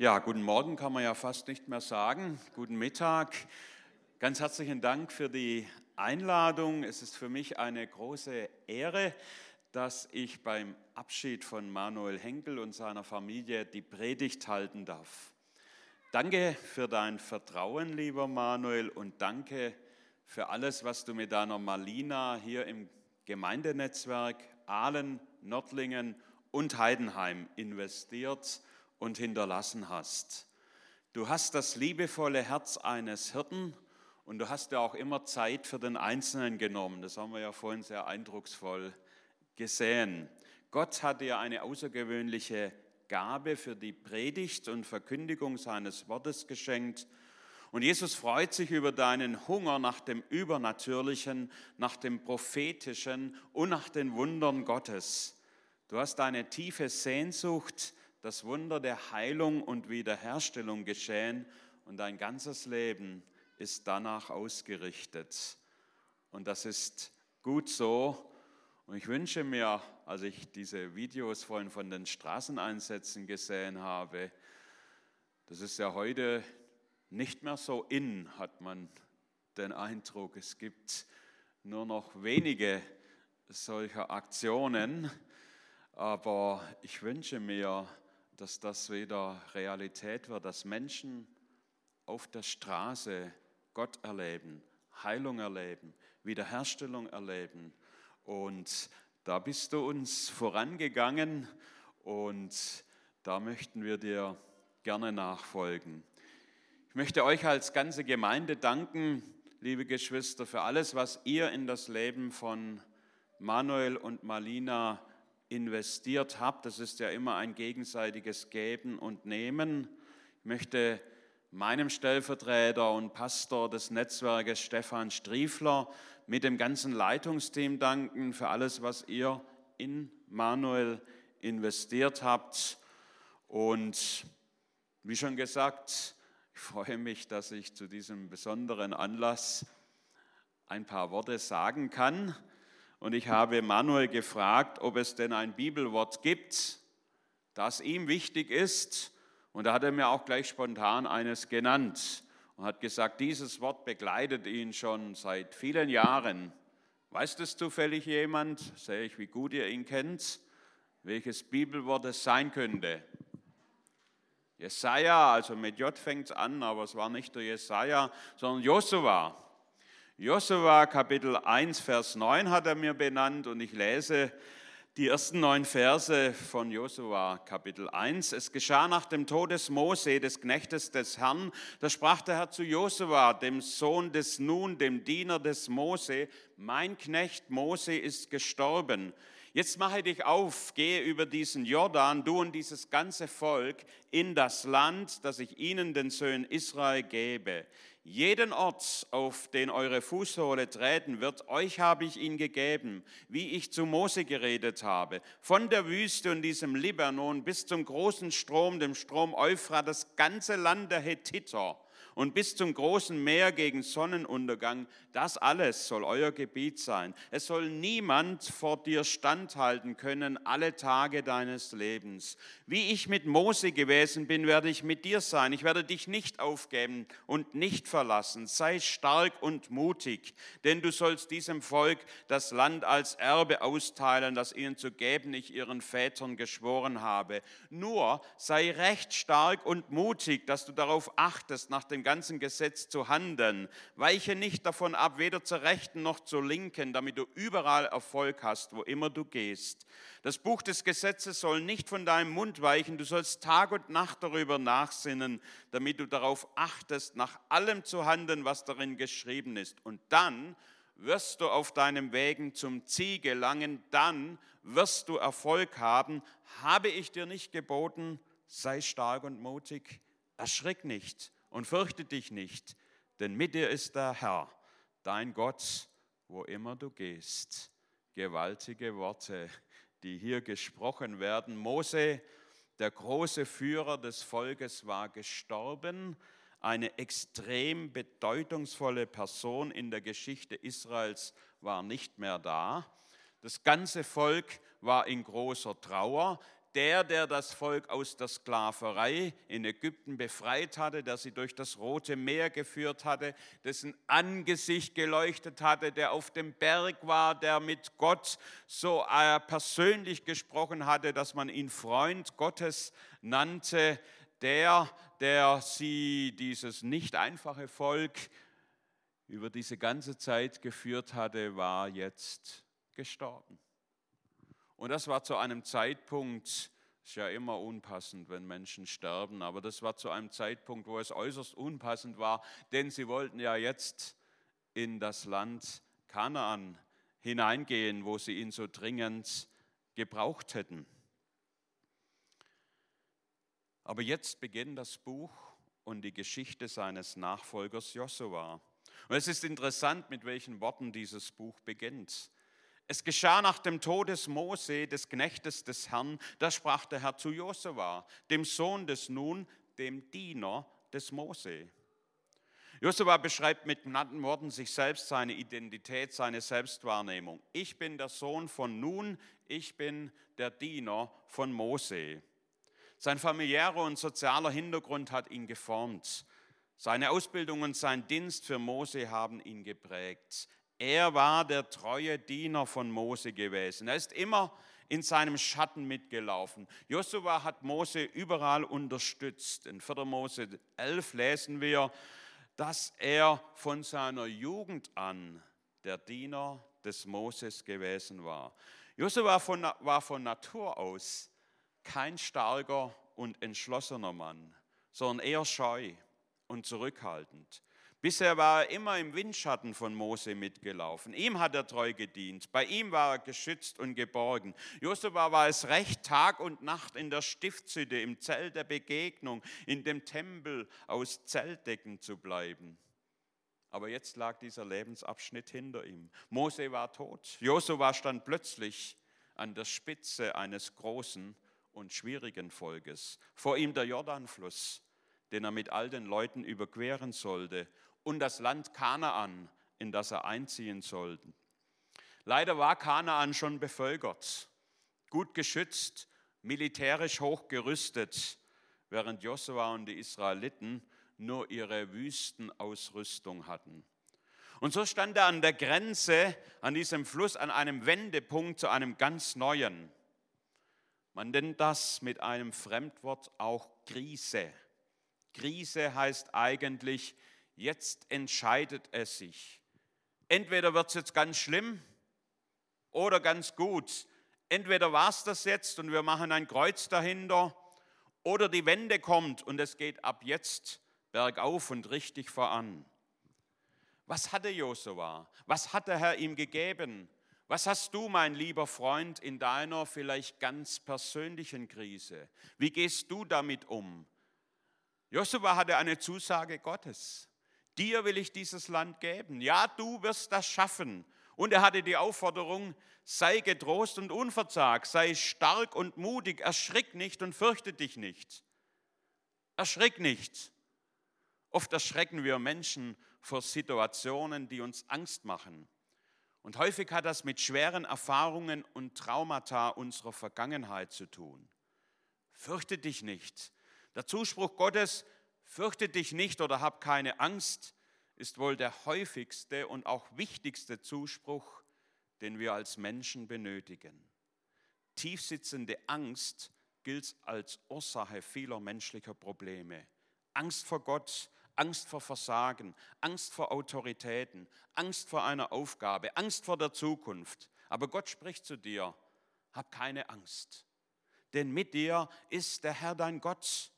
Ja, guten Morgen kann man ja fast nicht mehr sagen. Guten Mittag. Ganz herzlichen Dank für die Einladung. Es ist für mich eine große Ehre, dass ich beim Abschied von Manuel Henkel und seiner Familie die Predigt halten darf. Danke für dein Vertrauen, lieber Manuel, und danke für alles, was du mit deiner Malina hier im Gemeindenetzwerk Aalen, Nördlingen und Heidenheim investiert und hinterlassen hast. Du hast das liebevolle Herz eines Hirten und du hast ja auch immer Zeit für den Einzelnen genommen. Das haben wir ja vorhin sehr eindrucksvoll gesehen. Gott hat dir eine außergewöhnliche Gabe für die Predigt und Verkündigung seines Wortes geschenkt. Und Jesus freut sich über deinen Hunger nach dem Übernatürlichen, nach dem Prophetischen und nach den Wundern Gottes. Du hast eine tiefe Sehnsucht das Wunder der Heilung und Wiederherstellung geschehen und dein ganzes Leben ist danach ausgerichtet. Und das ist gut so. Und ich wünsche mir, als ich diese Videos vorhin von den Straßeneinsätzen gesehen habe, das ist ja heute nicht mehr so in, hat man den Eindruck. Es gibt nur noch wenige solcher Aktionen. Aber ich wünsche mir, dass das wieder Realität wird, dass Menschen auf der Straße Gott erleben, Heilung erleben, Wiederherstellung erleben. Und da bist du uns vorangegangen und da möchten wir dir gerne nachfolgen. Ich möchte euch als ganze Gemeinde danken, liebe Geschwister, für alles, was ihr in das Leben von Manuel und Malina investiert habt. Das ist ja immer ein gegenseitiges Geben und Nehmen. Ich möchte meinem Stellvertreter und Pastor des Netzwerkes Stefan Striefler mit dem ganzen Leitungsteam danken für alles, was ihr in Manuel investiert habt. Und wie schon gesagt, ich freue mich, dass ich zu diesem besonderen Anlass ein paar Worte sagen kann. Und ich habe Manuel gefragt, ob es denn ein Bibelwort gibt, das ihm wichtig ist. Und da hat er mir auch gleich spontan eines genannt und hat gesagt, dieses Wort begleitet ihn schon seit vielen Jahren. Weiß das zufällig jemand? Sehe ich, wie gut ihr ihn kennt, welches Bibelwort es sein könnte. Jesaja, also mit J fängt es an, aber es war nicht der Jesaja, sondern Josua. Josua Kapitel 1, Vers 9 hat er mir benannt und ich lese die ersten neun Verse von Josua Kapitel 1. Es geschah nach dem Tod des Mose, des Knechtes des Herrn, da sprach der Herr zu Josua, dem Sohn des Nun, dem Diener des Mose, mein Knecht Mose ist gestorben. Jetzt mache dich auf, gehe über diesen Jordan, du und dieses ganze Volk, in das Land, das ich ihnen, den Söhnen Israel, gebe. Jeden Ort, auf den eure Fußsohle treten wird, euch habe ich ihn gegeben, wie ich zu Mose geredet habe. Von der Wüste und diesem Libanon bis zum großen Strom, dem Strom Euphrat, das ganze Land der Hethiter und bis zum großen Meer gegen Sonnenuntergang, das alles soll euer Gebiet sein. Es soll niemand vor dir standhalten können alle Tage deines Lebens. Wie ich mit Mose gewesen bin, werde ich mit dir sein. Ich werde dich nicht aufgeben und nicht verlassen. Sei stark und mutig, denn du sollst diesem Volk das Land als Erbe austeilen, das ihnen zu geben ich ihren Vätern geschworen habe. Nur sei recht stark und mutig, dass du darauf achtest, nach dem ganzen Gesetz zu handeln. Weiche nicht davon ab, weder zur rechten noch zur linken, damit du überall Erfolg hast, wo immer du gehst. Das Buch des Gesetzes soll nicht von deinem Mund weichen, du sollst Tag und Nacht darüber nachsinnen, damit du darauf achtest, nach allem zu handeln, was darin geschrieben ist. Und dann wirst du auf deinem Wegen zum Ziel gelangen, dann wirst du Erfolg haben. Habe ich dir nicht geboten, sei stark und mutig, erschrick nicht und fürchte dich nicht, denn mit dir ist der Herr, dein Gott, wo immer du gehst. Gewaltige Worte, die hier gesprochen werden. Mose, der große Führer des Volkes, war gestorben. Eine extrem bedeutungsvolle Person in der Geschichte Israels war nicht mehr da. Das ganze Volk war in großer Trauer der, der das Volk aus der Sklaverei in Ägypten befreit hatte, der sie durch das Rote Meer geführt hatte, dessen Angesicht geleuchtet hatte, der auf dem Berg war, der mit Gott so äh, persönlich gesprochen hatte, dass man ihn Freund Gottes nannte, der, der sie, dieses nicht einfache Volk, über diese ganze Zeit geführt hatte, war jetzt gestorben. Und das war zu einem Zeitpunkt, ist ja immer unpassend, wenn Menschen sterben, aber das war zu einem Zeitpunkt, wo es äußerst unpassend war, denn sie wollten ja jetzt in das Land Kanaan hineingehen, wo sie ihn so dringend gebraucht hätten. Aber jetzt beginnt das Buch und die Geschichte seines Nachfolgers Josua. Und es ist interessant, mit welchen Worten dieses Buch beginnt. Es geschah nach dem Tod des Mose, des Knechtes des Herrn, da sprach der Herr zu Josua, dem Sohn des Nun, dem Diener des Mose. Josua beschreibt mit genannten Worten sich selbst, seine Identität, seine Selbstwahrnehmung. Ich bin der Sohn von Nun, ich bin der Diener von Mose. Sein familiärer und sozialer Hintergrund hat ihn geformt. Seine Ausbildung und sein Dienst für Mose haben ihn geprägt. Er war der treue Diener von Mose gewesen. Er ist immer in seinem Schatten mitgelaufen. Josua hat Mose überall unterstützt. In 4. Mose 11 lesen wir, dass er von seiner Jugend an der Diener des Moses gewesen war. Josua war von Natur aus kein starker und entschlossener Mann, sondern eher scheu und zurückhaltend. Bisher war er immer im Windschatten von Mose mitgelaufen. Ihm hat er treu gedient. Bei ihm war er geschützt und geborgen. Josua war es recht, Tag und Nacht in der Stiftshütte, im Zelt der Begegnung, in dem Tempel aus Zeltdecken zu bleiben. Aber jetzt lag dieser Lebensabschnitt hinter ihm. Mose war tot. Josua stand plötzlich an der Spitze eines großen und schwierigen Volkes. Vor ihm der Jordanfluss, den er mit all den Leuten überqueren sollte und das Land Kanaan, in das er einziehen sollte. Leider war Kanaan schon bevölkert, gut geschützt, militärisch hochgerüstet, während Josua und die Israeliten nur ihre Wüstenausrüstung hatten. Und so stand er an der Grenze, an diesem Fluss, an einem Wendepunkt zu einem ganz neuen. Man nennt das mit einem Fremdwort auch Krise. Krise heißt eigentlich jetzt entscheidet es sich. Entweder wird es jetzt ganz schlimm oder ganz gut. Entweder war es das jetzt und wir machen ein Kreuz dahinter oder die Wende kommt und es geht ab jetzt bergauf und richtig voran. Was hatte Josua? Was hat der Herr ihm gegeben? Was hast du, mein lieber Freund, in deiner vielleicht ganz persönlichen Krise? Wie gehst du damit um? Josua hatte eine Zusage Gottes. Dir will ich dieses Land geben. Ja, du wirst das schaffen. Und er hatte die Aufforderung, sei getrost und unverzagt, sei stark und mutig, erschrick nicht und fürchte dich nicht. Erschrick nicht. Oft erschrecken wir Menschen vor Situationen, die uns Angst machen. Und häufig hat das mit schweren Erfahrungen und Traumata unserer Vergangenheit zu tun. Fürchte dich nicht. Der Zuspruch Gottes, Fürchte dich nicht oder hab keine Angst ist wohl der häufigste und auch wichtigste Zuspruch, den wir als Menschen benötigen. Tiefsitzende Angst gilt als Ursache vieler menschlicher Probleme. Angst vor Gott, Angst vor Versagen, Angst vor Autoritäten, Angst vor einer Aufgabe, Angst vor der Zukunft. Aber Gott spricht zu dir, hab keine Angst, denn mit dir ist der Herr dein Gott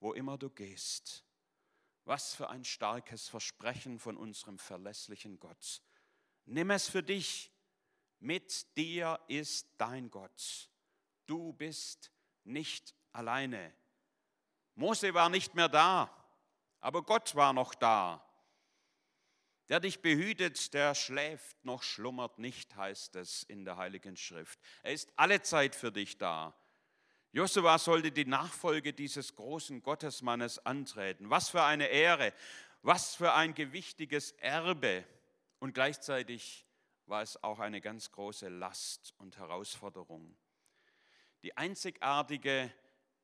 wo immer du gehst. Was für ein starkes Versprechen von unserem verlässlichen Gott. Nimm es für dich. Mit dir ist dein Gott. Du bist nicht alleine. Mose war nicht mehr da, aber Gott war noch da. Der dich behütet, der schläft noch schlummert nicht, heißt es in der Heiligen Schrift. Er ist alle Zeit für dich da. Josua sollte die Nachfolge dieses großen Gottesmannes antreten. Was für eine Ehre, was für ein gewichtiges Erbe. Und gleichzeitig war es auch eine ganz große Last und Herausforderung. Die einzigartige,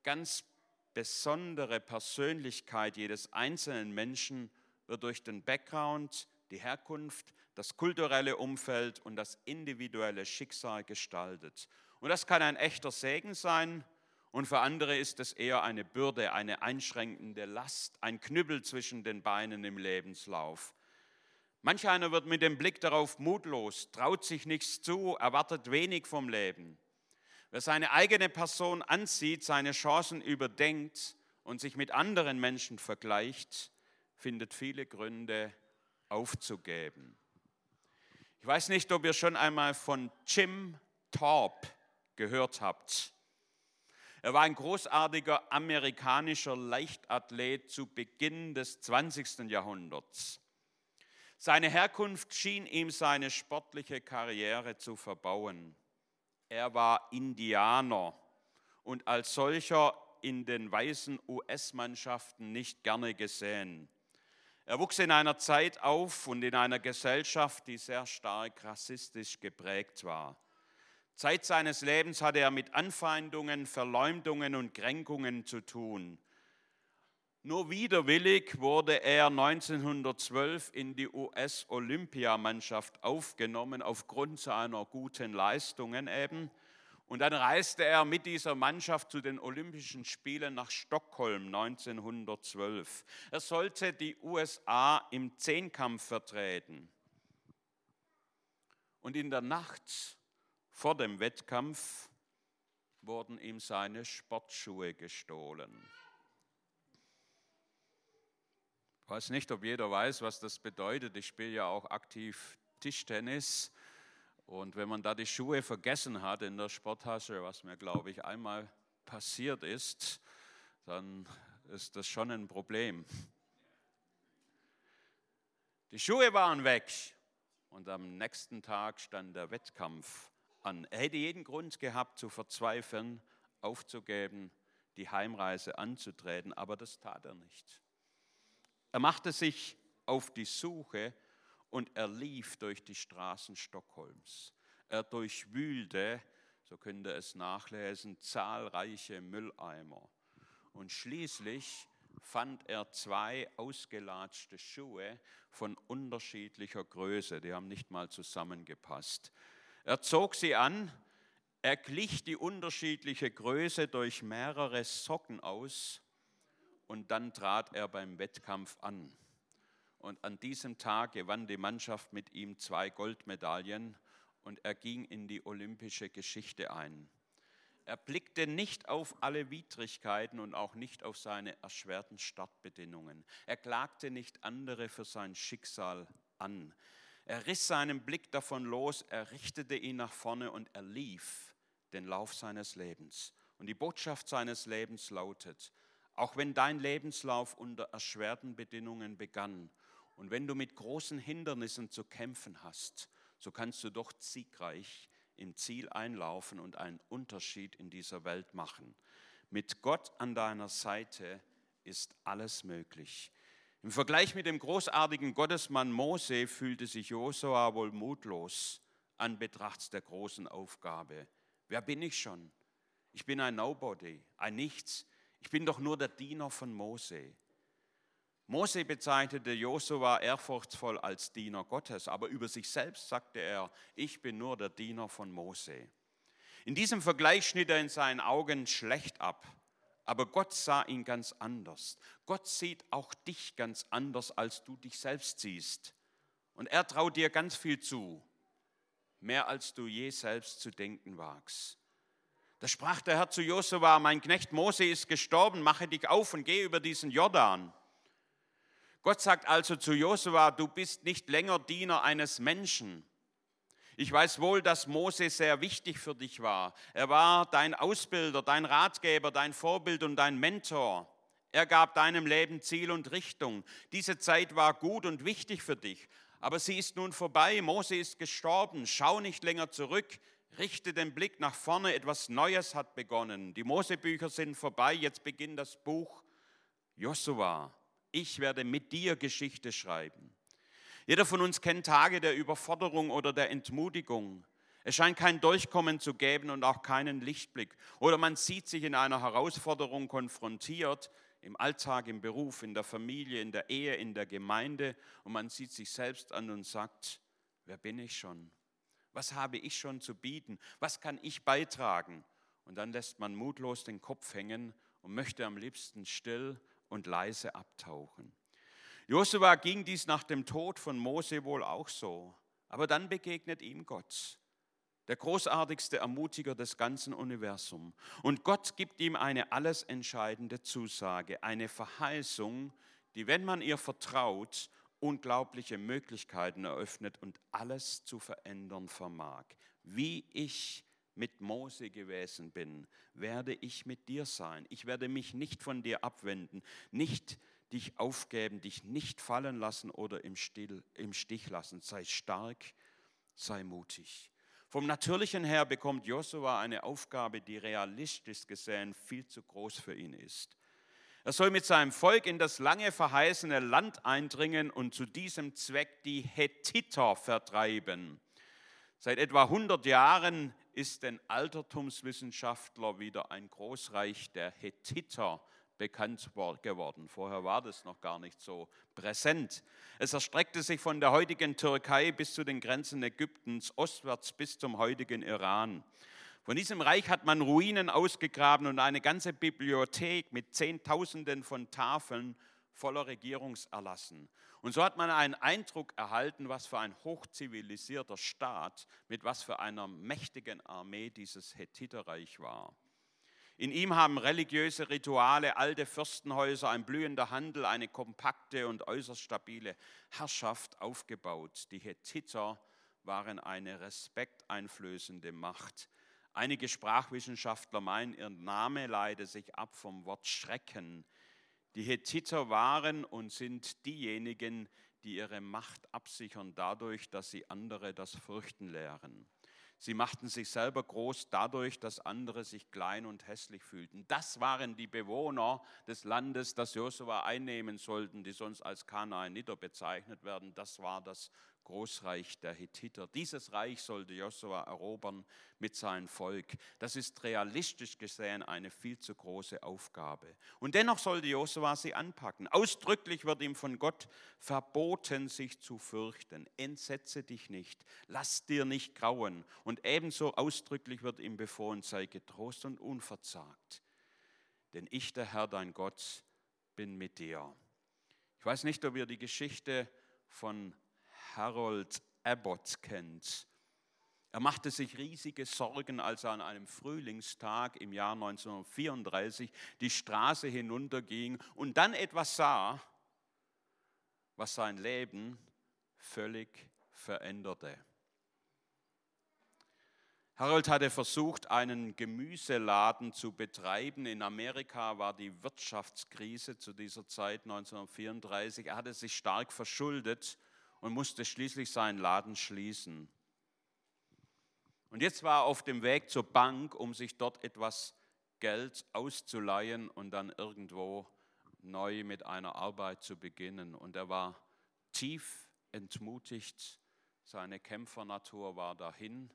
ganz besondere Persönlichkeit jedes einzelnen Menschen wird durch den Background, die Herkunft, das kulturelle Umfeld und das individuelle Schicksal gestaltet. Und das kann ein echter Segen sein und für andere ist es eher eine Bürde, eine einschränkende Last, ein Knüppel zwischen den Beinen im Lebenslauf. Manch einer wird mit dem Blick darauf mutlos, traut sich nichts zu, erwartet wenig vom Leben. Wer seine eigene Person ansieht, seine Chancen überdenkt und sich mit anderen Menschen vergleicht, findet viele Gründe aufzugeben. Ich weiß nicht, ob ihr schon einmal von Jim Thorpe gehört habt. Er war ein großartiger amerikanischer Leichtathlet zu Beginn des 20. Jahrhunderts. Seine Herkunft schien ihm seine sportliche Karriere zu verbauen. Er war Indianer und als solcher in den weißen US-Mannschaften nicht gerne gesehen. Er wuchs in einer Zeit auf und in einer Gesellschaft, die sehr stark rassistisch geprägt war. Zeit seines Lebens hatte er mit Anfeindungen, Verleumdungen und Kränkungen zu tun. Nur widerwillig wurde er 1912 in die US-Olympiamannschaft aufgenommen, aufgrund seiner guten Leistungen eben. Und dann reiste er mit dieser Mannschaft zu den Olympischen Spielen nach Stockholm 1912. Er sollte die USA im Zehnkampf vertreten. Und in der Nacht vor dem Wettkampf wurden ihm seine Sportschuhe gestohlen. Ich weiß nicht, ob jeder weiß, was das bedeutet. Ich spiele ja auch aktiv Tischtennis. Und wenn man da die Schuhe vergessen hat in der Sporttasche, was mir, glaube ich, einmal passiert ist, dann ist das schon ein Problem. Die Schuhe waren weg und am nächsten Tag stand der Wettkampf an. Er hätte jeden Grund gehabt zu verzweifeln, aufzugeben, die Heimreise anzutreten, aber das tat er nicht. Er machte sich auf die Suche und er lief durch die Straßen Stockholms. Er durchwühlte, so könnt ihr es nachlesen, zahlreiche Mülleimer. Und schließlich fand er zwei ausgelatschte Schuhe von unterschiedlicher Größe, die haben nicht mal zusammengepasst. Er zog sie an, er glich die unterschiedliche Größe durch mehrere Socken aus und dann trat er beim Wettkampf an. Und an diesem Tag gewann die Mannschaft mit ihm zwei Goldmedaillen und er ging in die olympische Geschichte ein. Er blickte nicht auf alle Widrigkeiten und auch nicht auf seine erschwerten Startbedingungen. Er klagte nicht andere für sein Schicksal an. Er riss seinen Blick davon los, er richtete ihn nach vorne und er lief den Lauf seines Lebens. Und die Botschaft seines Lebens lautet, auch wenn dein Lebenslauf unter erschwerten Bedingungen begann und wenn du mit großen Hindernissen zu kämpfen hast, so kannst du doch siegreich im Ziel einlaufen und einen Unterschied in dieser Welt machen. Mit Gott an deiner Seite ist alles möglich. Im Vergleich mit dem großartigen Gottesmann Mose fühlte sich Josua wohl mutlos an Betracht der großen Aufgabe. Wer bin ich schon? Ich bin ein Nobody, ein Nichts. Ich bin doch nur der Diener von Mose. Mose bezeichnete Josua ehrfurchtsvoll als Diener Gottes, aber über sich selbst sagte er, ich bin nur der Diener von Mose. In diesem Vergleich schnitt er in seinen Augen schlecht ab, aber Gott sah ihn ganz anders. Gott sieht auch dich ganz anders, als du dich selbst siehst. Und er traut dir ganz viel zu, mehr als du je selbst zu denken wagst. Da sprach der Herr zu Josua, mein Knecht Mose ist gestorben, mache dich auf und geh über diesen Jordan. Gott sagt also zu Josua, du bist nicht länger Diener eines Menschen. Ich weiß wohl, dass Mose sehr wichtig für dich war. Er war dein Ausbilder, dein Ratgeber, dein Vorbild und dein Mentor. Er gab deinem Leben Ziel und Richtung. Diese Zeit war gut und wichtig für dich. Aber sie ist nun vorbei. Mose ist gestorben. Schau nicht länger zurück. Richte den Blick nach vorne, etwas Neues hat begonnen. Die Mosebücher sind vorbei, jetzt beginnt das Buch Josua. Ich werde mit dir Geschichte schreiben. Jeder von uns kennt Tage der Überforderung oder der Entmutigung. Es scheint kein Durchkommen zu geben und auch keinen Lichtblick. Oder man sieht sich in einer Herausforderung konfrontiert, im Alltag, im Beruf, in der Familie, in der Ehe, in der Gemeinde und man sieht sich selbst an und sagt, wer bin ich schon? Was habe ich schon zu bieten? Was kann ich beitragen? Und dann lässt man mutlos den Kopf hängen und möchte am liebsten still und leise abtauchen. Josua ging dies nach dem Tod von Mose wohl auch so. Aber dann begegnet ihm Gott, der großartigste Ermutiger des ganzen Universums. Und Gott gibt ihm eine alles entscheidende Zusage, eine Verheißung, die, wenn man ihr vertraut, unglaubliche Möglichkeiten eröffnet und alles zu verändern vermag. Wie ich mit Mose gewesen bin, werde ich mit dir sein. Ich werde mich nicht von dir abwenden, nicht dich aufgeben, dich nicht fallen lassen oder im, Still, im Stich lassen. Sei stark, sei mutig. Vom Natürlichen her bekommt Josua eine Aufgabe, die realistisch gesehen viel zu groß für ihn ist. Er soll mit seinem Volk in das lange verheißene Land eindringen und zu diesem Zweck die Hethiter vertreiben. Seit etwa 100 Jahren ist den Altertumswissenschaftler wieder ein Großreich der Hethiter bekannt geworden. Vorher war das noch gar nicht so präsent. Es erstreckte sich von der heutigen Türkei bis zu den Grenzen Ägyptens, ostwärts bis zum heutigen Iran. Von diesem Reich hat man Ruinen ausgegraben und eine ganze Bibliothek mit Zehntausenden von Tafeln voller Regierungserlassen. Und so hat man einen Eindruck erhalten, was für ein hochzivilisierter Staat mit was für einer mächtigen Armee dieses Hethiterreich war. In ihm haben religiöse Rituale, alte Fürstenhäuser, ein blühender Handel, eine kompakte und äußerst stabile Herrschaft aufgebaut. Die Hethiter waren eine respekteinflößende Macht. Einige Sprachwissenschaftler meinen, ihr Name leite sich ab vom Wort Schrecken. Die Hethiter waren und sind diejenigen, die ihre Macht absichern dadurch, dass sie andere das Fürchten lehren. Sie machten sich selber groß dadurch, dass andere sich klein und hässlich fühlten. Das waren die Bewohner des Landes, das Josua einnehmen sollten, die sonst als Kanaaniter bezeichnet werden. Das war das Großreich der Hethiter. Dieses Reich sollte Josua erobern mit seinem Volk. Das ist realistisch gesehen eine viel zu große Aufgabe. Und dennoch sollte Josua sie anpacken. Ausdrücklich wird ihm von Gott verboten, sich zu fürchten. Entsetze dich nicht, lass dir nicht grauen. Und ebenso ausdrücklich wird ihm befohlen, sei getrost und unverzagt. Denn ich, der Herr, dein Gott, bin mit dir. Ich weiß nicht, ob ihr die Geschichte von Harold Abbott kennt. Er machte sich riesige Sorgen, als er an einem Frühlingstag im Jahr 1934 die Straße hinunterging und dann etwas sah, was sein Leben völlig veränderte. Harold hatte versucht, einen Gemüseladen zu betreiben. In Amerika war die Wirtschaftskrise zu dieser Zeit 1934. Er hatte sich stark verschuldet und musste schließlich seinen Laden schließen. Und jetzt war er auf dem Weg zur Bank, um sich dort etwas Geld auszuleihen und dann irgendwo neu mit einer Arbeit zu beginnen. Und er war tief entmutigt, seine Kämpfernatur war dahin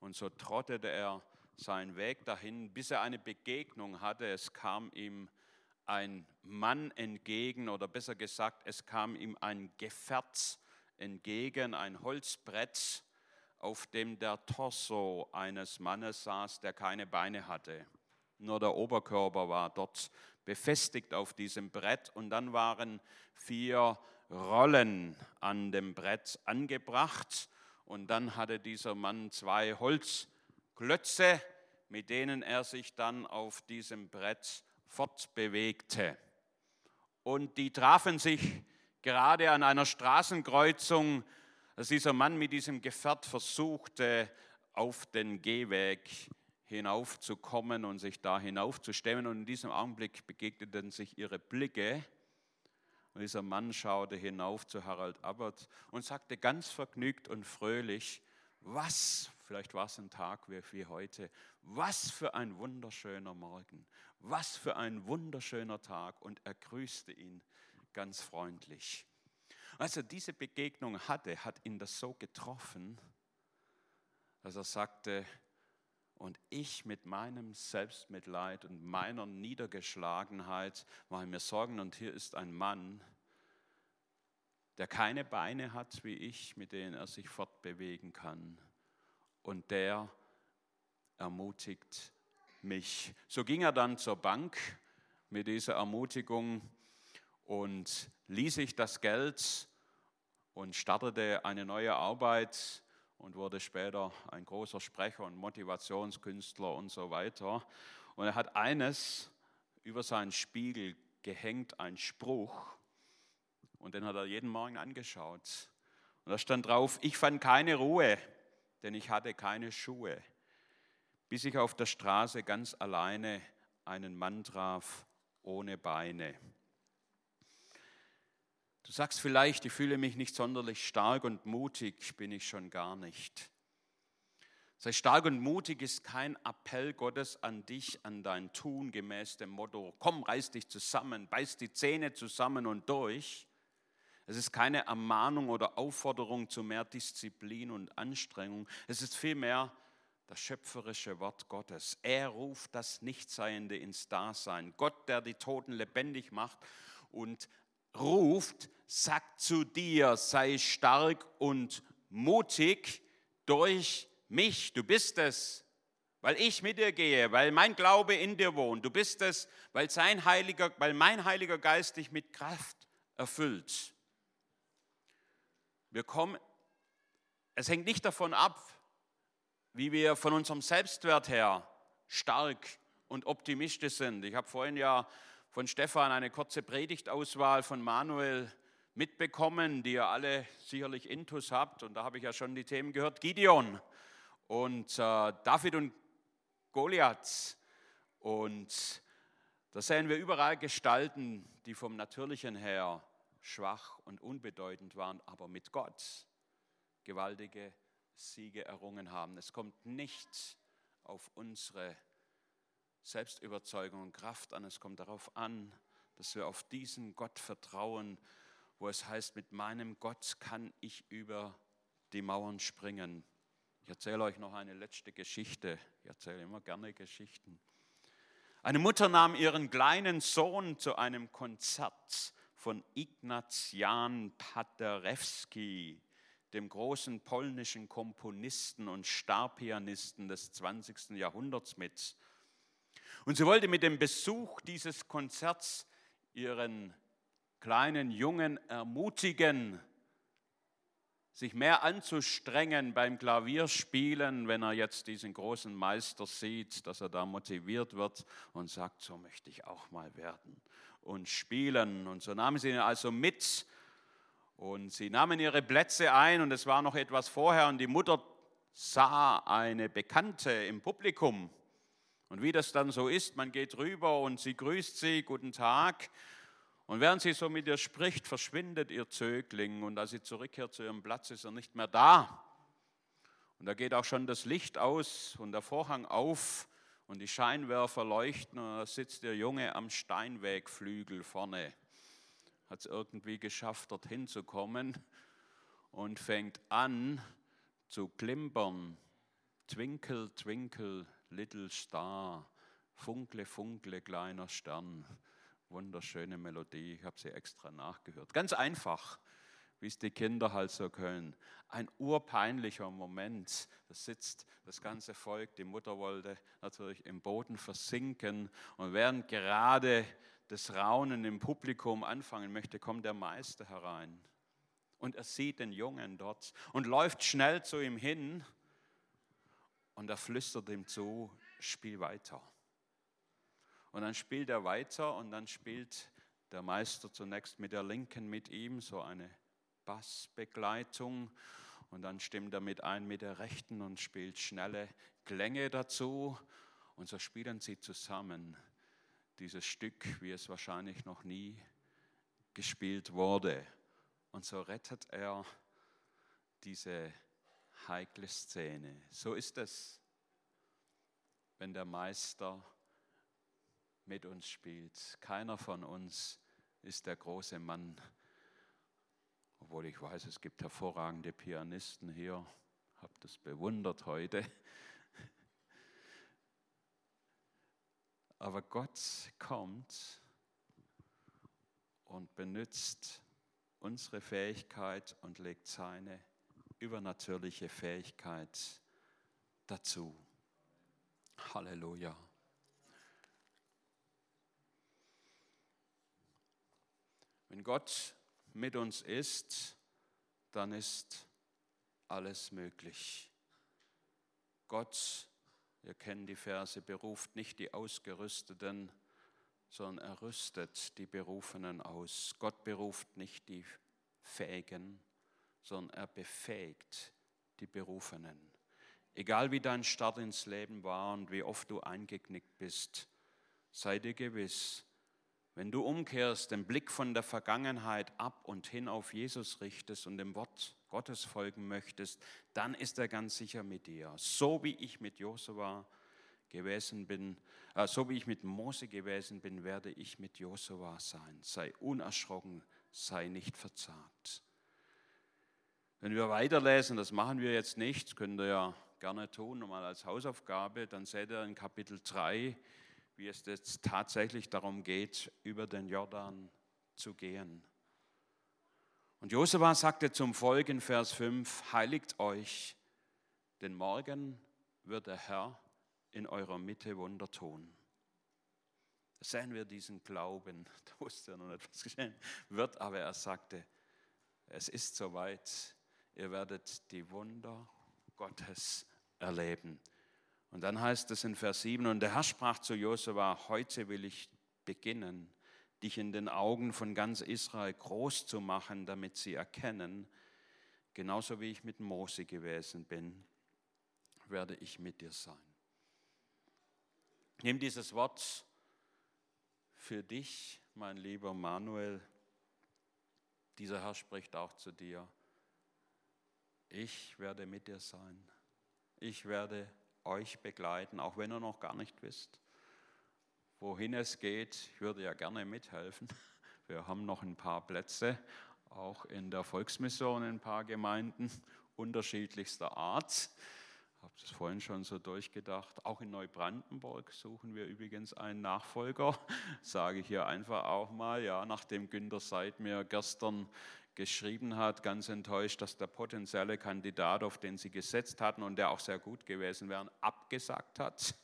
und so trottete er seinen Weg dahin, bis er eine Begegnung hatte. Es kam ihm ein Mann entgegen oder besser gesagt, es kam ihm ein Gefährt entgegen ein Holzbrett, auf dem der Torso eines Mannes saß, der keine Beine hatte. Nur der Oberkörper war dort befestigt auf diesem Brett und dann waren vier Rollen an dem Brett angebracht und dann hatte dieser Mann zwei Holzklötze, mit denen er sich dann auf diesem Brett fortbewegte. Und die trafen sich gerade an einer Straßenkreuzung, als dieser Mann mit diesem Gefährt versuchte, auf den Gehweg hinaufzukommen und sich da hinaufzustemmen. Und in diesem Augenblick begegneten sich ihre Blicke. Und dieser Mann schaute hinauf zu Harald Abbott und sagte ganz vergnügt und fröhlich, was, vielleicht war es ein Tag wie heute, was für ein wunderschöner Morgen, was für ein wunderschöner Tag. Und er grüßte ihn ganz freundlich. Als er diese Begegnung hatte, hat ihn das so getroffen, dass er sagte, und ich mit meinem Selbstmitleid und meiner Niedergeschlagenheit mache mir Sorgen. Und hier ist ein Mann, der keine Beine hat wie ich, mit denen er sich fortbewegen kann. Und der ermutigt mich. So ging er dann zur Bank mit dieser Ermutigung und ließ sich das Geld und startete eine neue Arbeit und wurde später ein großer Sprecher und Motivationskünstler und so weiter. Und er hat eines über seinen Spiegel gehängt, ein Spruch, und den hat er jeden Morgen angeschaut. Und da stand drauf, ich fand keine Ruhe, denn ich hatte keine Schuhe, bis ich auf der Straße ganz alleine einen Mann traf ohne Beine. Du sagst vielleicht, ich fühle mich nicht sonderlich stark und mutig, bin ich schon gar nicht. Sei stark und mutig ist kein Appell Gottes an dich, an dein Tun gemäß dem Motto, komm, reiß dich zusammen, beiß die Zähne zusammen und durch. Es ist keine Ermahnung oder Aufforderung zu mehr Disziplin und Anstrengung. Es ist vielmehr das schöpferische Wort Gottes. Er ruft das Nichtseiende ins Dasein. Gott, der die Toten lebendig macht und ruft, sagt zu dir, sei stark und mutig durch mich. Du bist es, weil ich mit dir gehe, weil mein Glaube in dir wohnt. Du bist es, weil, sein Heiliger, weil mein Heiliger Geist dich mit Kraft erfüllt. Wir kommen, es hängt nicht davon ab, wie wir von unserem Selbstwert her stark und optimistisch sind. Ich habe vorhin ja von Stefan eine kurze Predigtauswahl von Manuel mitbekommen, die ihr alle sicherlich intus habt. Und da habe ich ja schon die Themen gehört. Gideon und äh, David und Goliath. Und da sehen wir überall Gestalten, die vom Natürlichen her schwach und unbedeutend waren, aber mit Gott gewaltige Siege errungen haben. Es kommt nicht auf unsere Selbstüberzeugung und Kraft an. Es kommt darauf an, dass wir auf diesen Gott vertrauen, wo es heißt, mit meinem Gott kann ich über die Mauern springen. Ich erzähle euch noch eine letzte Geschichte. Ich erzähle immer gerne Geschichten. Eine Mutter nahm ihren kleinen Sohn zu einem Konzert von Ignaz Jan Paderewski, dem großen polnischen Komponisten und Starpianisten des 20. Jahrhunderts mit. Und sie wollte mit dem Besuch dieses Konzerts ihren kleinen Jungen ermutigen, sich mehr anzustrengen beim Klavierspielen, wenn er jetzt diesen großen Meister sieht, dass er da motiviert wird und sagt, so möchte ich auch mal werden und spielen. Und so nahmen sie ihn also mit und sie nahmen ihre Plätze ein und es war noch etwas vorher und die Mutter sah eine Bekannte im Publikum und wie das dann so ist, man geht rüber und sie grüßt sie, guten Tag. Und während sie so mit ihr spricht, verschwindet ihr Zögling. Und als sie zurückkehrt zu ihrem Platz, ist er nicht mehr da. Und da geht auch schon das Licht aus und der Vorhang auf und die Scheinwerfer leuchten. Und da sitzt der Junge am Steinwegflügel vorne. Hat es irgendwie geschafft, dorthin zu kommen und fängt an zu klimpern. Twinkle, twinkle, Little Star, Funkle, Funkle, kleiner Stern. Wunderschöne Melodie, ich habe sie extra nachgehört. Ganz einfach, wie es die Kinder halt so können. Ein urpeinlicher Moment. Da sitzt das ganze Volk, die Mutter wollte natürlich im Boden versinken. Und während gerade das Raunen im Publikum anfangen möchte, kommt der Meister herein. Und er sieht den Jungen dort und läuft schnell zu ihm hin und er flüstert ihm zu, spiel weiter. Und dann spielt er weiter und dann spielt der Meister zunächst mit der Linken mit ihm so eine Bassbegleitung und dann stimmt er mit ein mit der Rechten und spielt schnelle Klänge dazu und so spielen sie zusammen dieses Stück, wie es wahrscheinlich noch nie gespielt wurde. Und so rettet er diese heikle Szene. So ist es, wenn der Meister mit uns spielt. Keiner von uns ist der große Mann, obwohl ich weiß, es gibt hervorragende Pianisten hier, habe das bewundert heute. Aber Gott kommt und benutzt unsere Fähigkeit und legt seine übernatürliche Fähigkeit dazu. Halleluja. Wenn Gott mit uns ist, dann ist alles möglich. Gott, wir kennen die Verse, beruft nicht die Ausgerüsteten, sondern er rüstet die Berufenen aus. Gott beruft nicht die Fähigen, sondern er befähigt die Berufenen. Egal wie dein Start ins Leben war und wie oft du eingeknickt bist, sei dir gewiss, wenn du umkehrst, den Blick von der Vergangenheit ab und hin auf Jesus richtest und dem Wort Gottes folgen möchtest, dann ist er ganz sicher mit dir. So wie ich mit Josua gewesen bin, äh, so wie ich mit Mose gewesen bin, werde ich mit Josua sein. Sei unerschrocken, sei nicht verzagt. Wenn wir weiterlesen, das machen wir jetzt nicht, könnt ihr ja gerne tun, nochmal als Hausaufgabe, dann seht ihr in Kapitel 3, wie es jetzt tatsächlich darum geht, über den Jordan zu gehen. Und Josua sagte zum Volk in Vers 5, heiligt euch, denn morgen wird der Herr in eurer Mitte Wunder tun. Sehen wir diesen Glauben, da wusste er noch nicht, was geschehen wird, aber er sagte, es ist soweit, ihr werdet die Wunder Gottes erleben. Und dann heißt es in Vers 7, und der Herr sprach zu Josua, heute will ich beginnen, dich in den Augen von ganz Israel groß zu machen, damit sie erkennen, genauso wie ich mit Mose gewesen bin, werde ich mit dir sein. Nimm dieses Wort für dich, mein lieber Manuel. Dieser Herr spricht auch zu dir. Ich werde mit dir sein. Ich werde euch begleiten, auch wenn ihr noch gar nicht wisst, wohin es geht. Ich würde ja gerne mithelfen. Wir haben noch ein paar Plätze, auch in der Volksmission in ein paar Gemeinden unterschiedlichster Art. Ich habe das vorhin schon so durchgedacht. Auch in Neubrandenburg suchen wir übrigens einen Nachfolger. Sage ich hier einfach auch mal, ja, nachdem Günter Seid mir gestern geschrieben hat, ganz enttäuscht, dass der potenzielle Kandidat, auf den sie gesetzt hatten und der auch sehr gut gewesen wäre, abgesagt hat.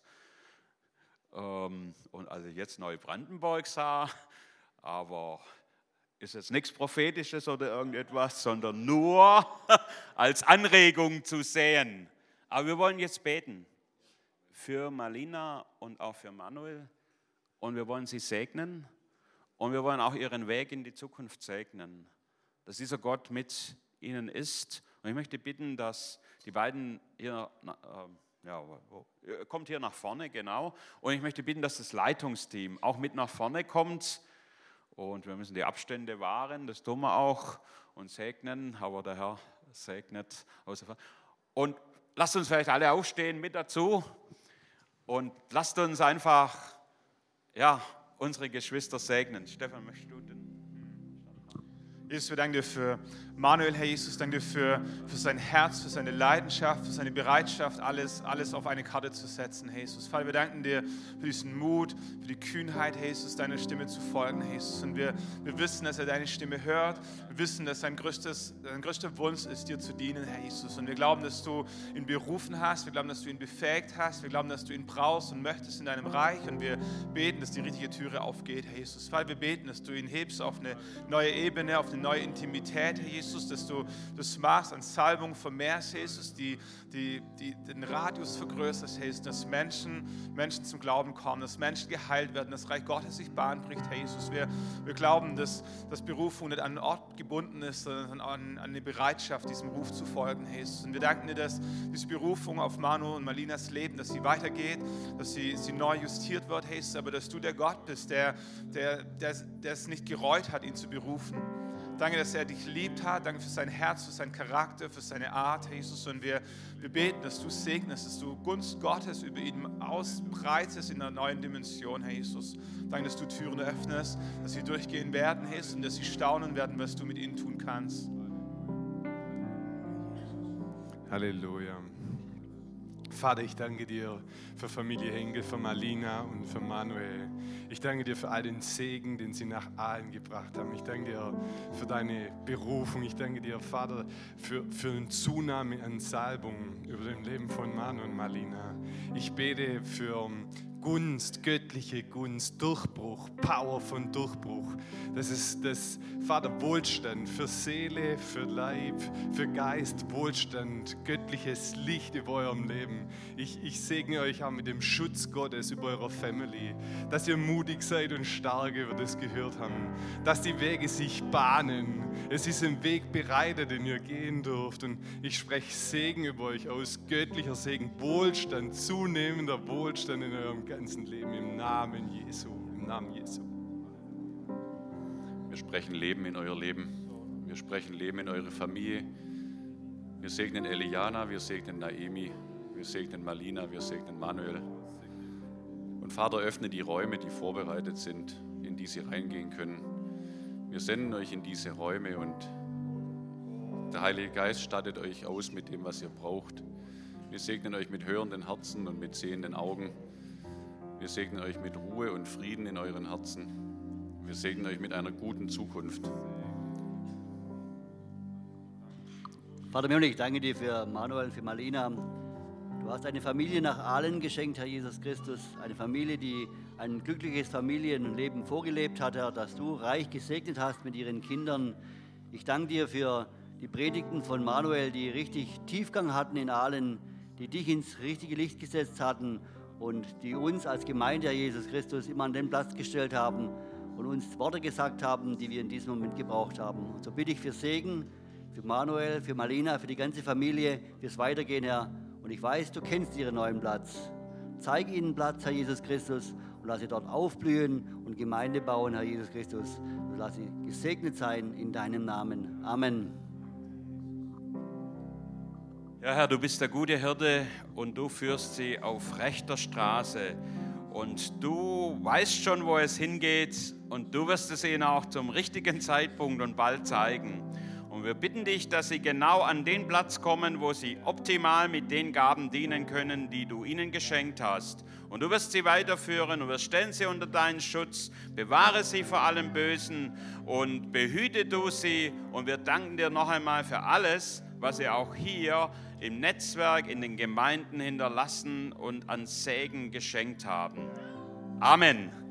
Ähm, und also jetzt Neubrandenburg sah, aber ist jetzt nichts Prophetisches oder irgendetwas, sondern nur als Anregung zu sehen. Aber wir wollen jetzt beten für Malina und auch für Manuel und wir wollen sie segnen und wir wollen auch ihren Weg in die Zukunft segnen dass dieser Gott mit ihnen ist. Und ich möchte bitten, dass die beiden hier, äh, ja, kommt hier nach vorne, genau. Und ich möchte bitten, dass das Leitungsteam auch mit nach vorne kommt. Und wir müssen die Abstände wahren, das tun wir auch und segnen, aber der Herr segnet. Und lasst uns vielleicht alle aufstehen mit dazu und lasst uns einfach ja, unsere Geschwister segnen. Stefan, möchtest du? Jesus, wir danken dir für Manuel, Herr Jesus, danke dir für, für sein Herz, für seine Leidenschaft, für seine Bereitschaft, alles, alles auf eine Karte zu setzen, Herr Jesus. Vater, wir danken dir für diesen Mut, für die Kühnheit, Herr Jesus, deiner Stimme zu folgen, Herr Jesus. Und wir, wir wissen, dass er deine Stimme hört. Wir wissen, dass sein, größtes, sein größter Wunsch ist, dir zu dienen, Herr Jesus. Und wir glauben, dass du ihn berufen hast. Wir glauben, dass du ihn befähigt hast. Wir glauben, dass du ihn brauchst und möchtest in deinem Reich. Und wir beten, dass die richtige Türe aufgeht, Herr Jesus. Vater, wir beten, dass du ihn hebst auf eine neue Ebene, auf eine neue Intimität, Herr Jesus dass du das Maß an Salbung vermehrst, Jesus, die, die, die den Radius vergrößerst, Jesus, dass Menschen, Menschen zum Glauben kommen, dass Menschen geheilt werden, dass Reich Gottes sich Bahn bricht, Herr Jesus. Wir, wir glauben, dass, dass Berufung nicht an einen Ort gebunden ist, sondern an, an eine Bereitschaft, diesem Ruf zu folgen, Herr Jesus. Und wir danken dir, dass diese Berufung auf Manu und Malinas Leben, dass sie weitergeht, dass sie, sie neu justiert wird, Herr Jesus, aber dass du der Gott bist, der, der, der, der es nicht gereut hat, ihn zu berufen. Danke, dass er dich liebt hat. Danke für sein Herz, für seinen Charakter, für seine Art, Jesus. Und wir, wir beten, dass du segnest, dass du Gunst Gottes über ihn ausbreitest in einer neuen Dimension, Herr Jesus. Danke, dass du Türen öffnest, dass sie durchgehen werden, Herr, und dass sie staunen werden, was du mit ihnen tun kannst. Halleluja. Vater, ich danke dir für Familie Henkel, für Marlina und für Manuel. Ich danke dir für all den Segen, den sie nach Aalen gebracht haben. Ich danke dir für deine Berufung. Ich danke dir, Vater, für, für eine Zunahme an Salbung über dem Leben von Manu und Marlina. Ich bete für Gunst, göttliche Gunst, Durchbruch, Power von Durchbruch. Das ist das, Vater, Wohlstand für Seele, für Leib, für Geist, Wohlstand, göttliches Licht über eurem Leben. Ich, ich segne euch auch mit dem Schutz Gottes über eure Family, dass ihr mutig seid und stark über das gehört haben, dass die Wege sich bahnen. Es ist ein Weg bereitet, den ihr gehen dürft. Und ich spreche Segen über euch aus, göttlicher Segen, Wohlstand, zunehmender Wohlstand in eurem Geist ganzen Leben im Namen Jesu, im Namen Jesu. Wir sprechen Leben in euer Leben. Wir sprechen Leben in eure Familie. Wir segnen Eliana, wir segnen Naemi, wir segnen Malina, wir segnen Manuel. Und Vater, öffne die Räume, die vorbereitet sind, in die sie reingehen können. Wir senden euch in diese Räume und der Heilige Geist stattet euch aus mit dem, was ihr braucht. Wir segnen euch mit hörenden Herzen und mit sehenden Augen. Wir segnen euch mit Ruhe und Frieden in euren Herzen. Wir segnen euch mit einer guten Zukunft. Vater Mion, ich danke dir für Manuel, für Marlina. Du hast eine Familie nach Aalen geschenkt, Herr Jesus Christus. Eine Familie, die ein glückliches Familienleben vorgelebt hat, Herr, dass du reich gesegnet hast mit ihren Kindern. Ich danke dir für die Predigten von Manuel, die richtig Tiefgang hatten in Aalen, die dich ins richtige Licht gesetzt hatten und die uns als Gemeinde, Herr Jesus Christus, immer an den Platz gestellt haben und uns Worte gesagt haben, die wir in diesem Moment gebraucht haben. Und so bitte ich für Segen, für Manuel, für Marlina, für die ganze Familie, fürs Weitergehen, Herr. Und ich weiß, du kennst ihren neuen Platz. Zeig ihnen Platz, Herr Jesus Christus, und lass sie dort aufblühen und Gemeinde bauen, Herr Jesus Christus. Und lass sie gesegnet sein in deinem Namen. Amen. Ja, Herr, du bist der gute Hirte und du führst sie auf rechter Straße. Und du weißt schon, wo es hingeht und du wirst es ihnen auch zum richtigen Zeitpunkt und bald zeigen. Und wir bitten dich, dass sie genau an den Platz kommen, wo sie optimal mit den Gaben dienen können, die du ihnen geschenkt hast. Und du wirst sie weiterführen und wirst stellen sie unter deinen Schutz, bewahre sie vor allem Bösen und behüte du sie. Und wir danken dir noch einmal für alles, was sie auch hier im Netzwerk, in den Gemeinden hinterlassen und an Segen geschenkt haben. Amen.